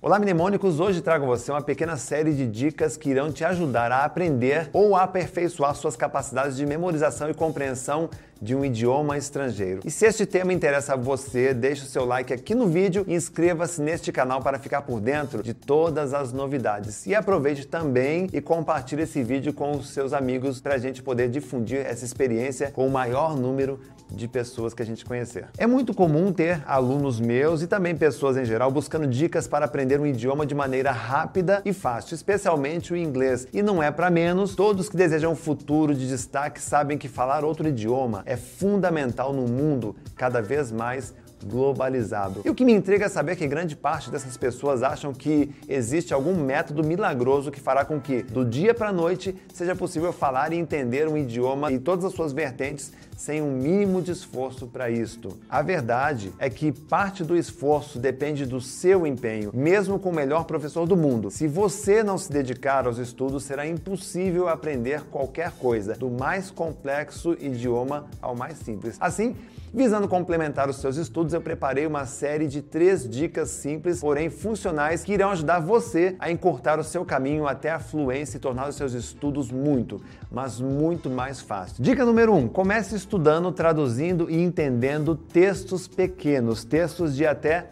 Olá, mnemônicos! Hoje trago você uma pequena série de dicas que irão te ajudar a aprender ou aperfeiçoar suas capacidades de memorização e compreensão de um idioma estrangeiro. E se este tema interessa a você, deixe o seu like aqui no vídeo e inscreva-se neste canal para ficar por dentro de todas as novidades. E aproveite também e compartilhe esse vídeo com os seus amigos para a gente poder difundir essa experiência com o maior número de pessoas que a gente conhecer. É muito comum ter alunos meus e também pessoas em geral buscando dicas para aprender um idioma de maneira rápida e fácil, especialmente o inglês. E não é para menos, todos que desejam um futuro de destaque sabem que falar outro idioma é fundamental no mundo cada vez mais globalizado. E o que me intriga é saber que grande parte dessas pessoas acham que existe algum método milagroso que fará com que, do dia para a noite, seja possível falar e entender um idioma e todas as suas vertentes sem um mínimo de esforço para isto. A verdade é que parte do esforço depende do seu empenho, mesmo com o melhor professor do mundo. Se você não se dedicar aos estudos, será impossível aprender qualquer coisa, do mais complexo idioma ao mais simples. Assim, Visando complementar os seus estudos, eu preparei uma série de três dicas simples, porém funcionais, que irão ajudar você a encurtar o seu caminho até a fluência e tornar os seus estudos muito, mas muito mais fáceis. Dica número 1: um, comece estudando, traduzindo e entendendo textos pequenos, textos de até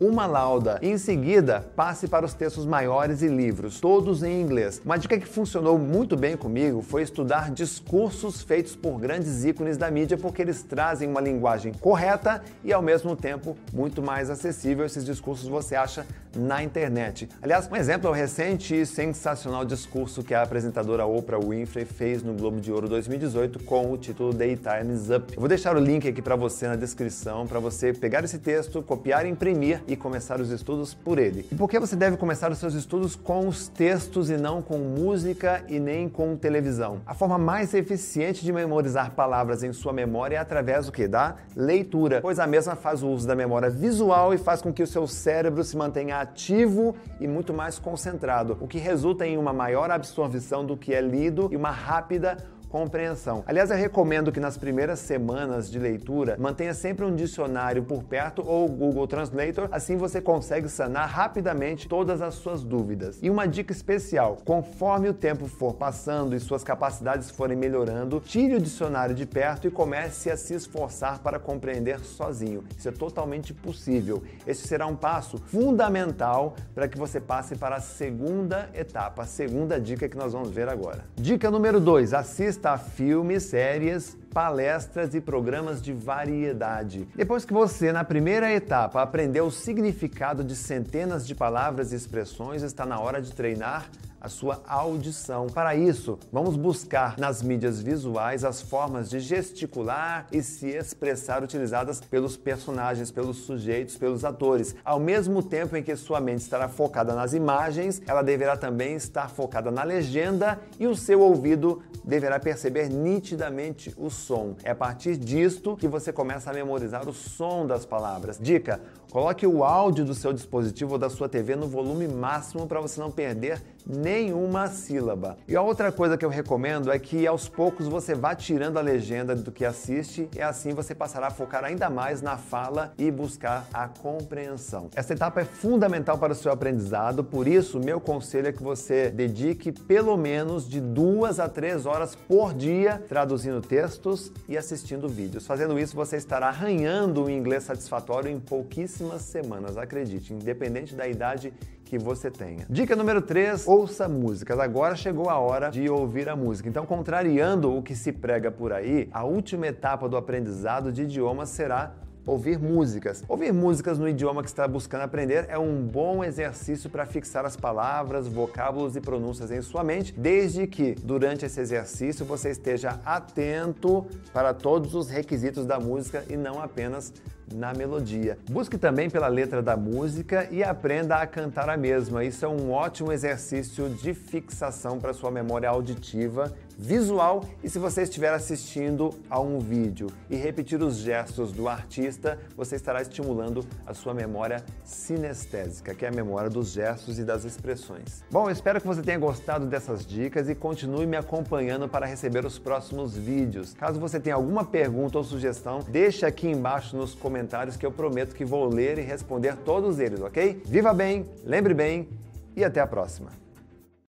uma lauda. em seguida, passe para os textos maiores e livros, todos em inglês. Uma dica que funcionou muito bem comigo foi estudar discursos feitos por grandes ícones da mídia, porque eles trazem uma linguagem correta e ao mesmo tempo muito mais acessível. Esses discursos você acha na internet. Aliás, um exemplo é o recente e sensacional discurso que a apresentadora Oprah Winfrey fez no Globo de Ouro 2018 com o título Daytime's Up. Eu vou deixar o link aqui para você na descrição para você pegar esse texto, copiar e imprimir e começar os estudos por ele. E por que você deve começar os seus estudos com os textos e não com música e nem com televisão? A forma mais eficiente de memorizar palavras em sua memória é através do que? Da leitura, pois a mesma faz o uso da memória visual e faz com que o seu cérebro se mantenha ativo e muito mais concentrado, o que resulta em uma maior absorção do que é lido e uma rápida compreensão. Aliás, eu recomendo que nas primeiras semanas de leitura mantenha sempre um dicionário por perto ou Google Translator, assim você consegue sanar rapidamente todas as suas dúvidas. E uma dica especial: conforme o tempo for passando e suas capacidades forem melhorando, tire o dicionário de perto e comece a se esforçar para compreender sozinho. Isso é totalmente possível. Esse será um passo fundamental para que você passe para a segunda etapa, a segunda dica que nós vamos ver agora. Dica número 2: assista assista filmes, séries, palestras e programas de variedade. Depois que você, na primeira etapa, aprendeu o significado de centenas de palavras e expressões, está na hora de treinar a sua audição. Para isso, vamos buscar nas mídias visuais as formas de gesticular e se expressar utilizadas pelos personagens, pelos sujeitos, pelos atores. Ao mesmo tempo em que sua mente estará focada nas imagens, ela deverá também estar focada na legenda e o seu ouvido deverá perceber nitidamente o som. É a partir disto que você começa a memorizar o som das palavras. Dica: coloque o áudio do seu dispositivo ou da sua TV no volume máximo para você não perder nenhuma sílaba. E a outra coisa que eu recomendo é que aos poucos você vá tirando a legenda do que assiste e assim você passará a focar ainda mais na fala e buscar a compreensão. Essa etapa é fundamental para o seu aprendizado, por isso meu conselho é que você dedique pelo menos de duas a três horas por dia traduzindo textos e assistindo vídeos. Fazendo isso, você estará arranhando o inglês satisfatório em pouquíssimas semanas, acredite, independente da idade que você tenha. Dica número 3, ouça músicas. Agora chegou a hora de ouvir a música. Então, contrariando o que se prega por aí, a última etapa do aprendizado de idiomas será ouvir músicas. Ouvir músicas no idioma que está buscando aprender é um bom exercício para fixar as palavras, vocábulos e pronúncias em sua mente, desde que durante esse exercício você esteja atento para todos os requisitos da música e não apenas na melodia. Busque também pela letra da música e aprenda a cantar a mesma. Isso é um ótimo exercício de fixação para sua memória auditiva visual e se você estiver assistindo a um vídeo e repetir os gestos do artista, você estará estimulando a sua memória sinestésica, que é a memória dos gestos e das expressões. Bom, espero que você tenha gostado dessas dicas e continue me acompanhando para receber os próximos vídeos. Caso você tenha alguma pergunta ou sugestão, deixe aqui embaixo nos comentários que eu prometo que vou ler e responder todos eles, ok? Viva bem, lembre bem e até a próxima.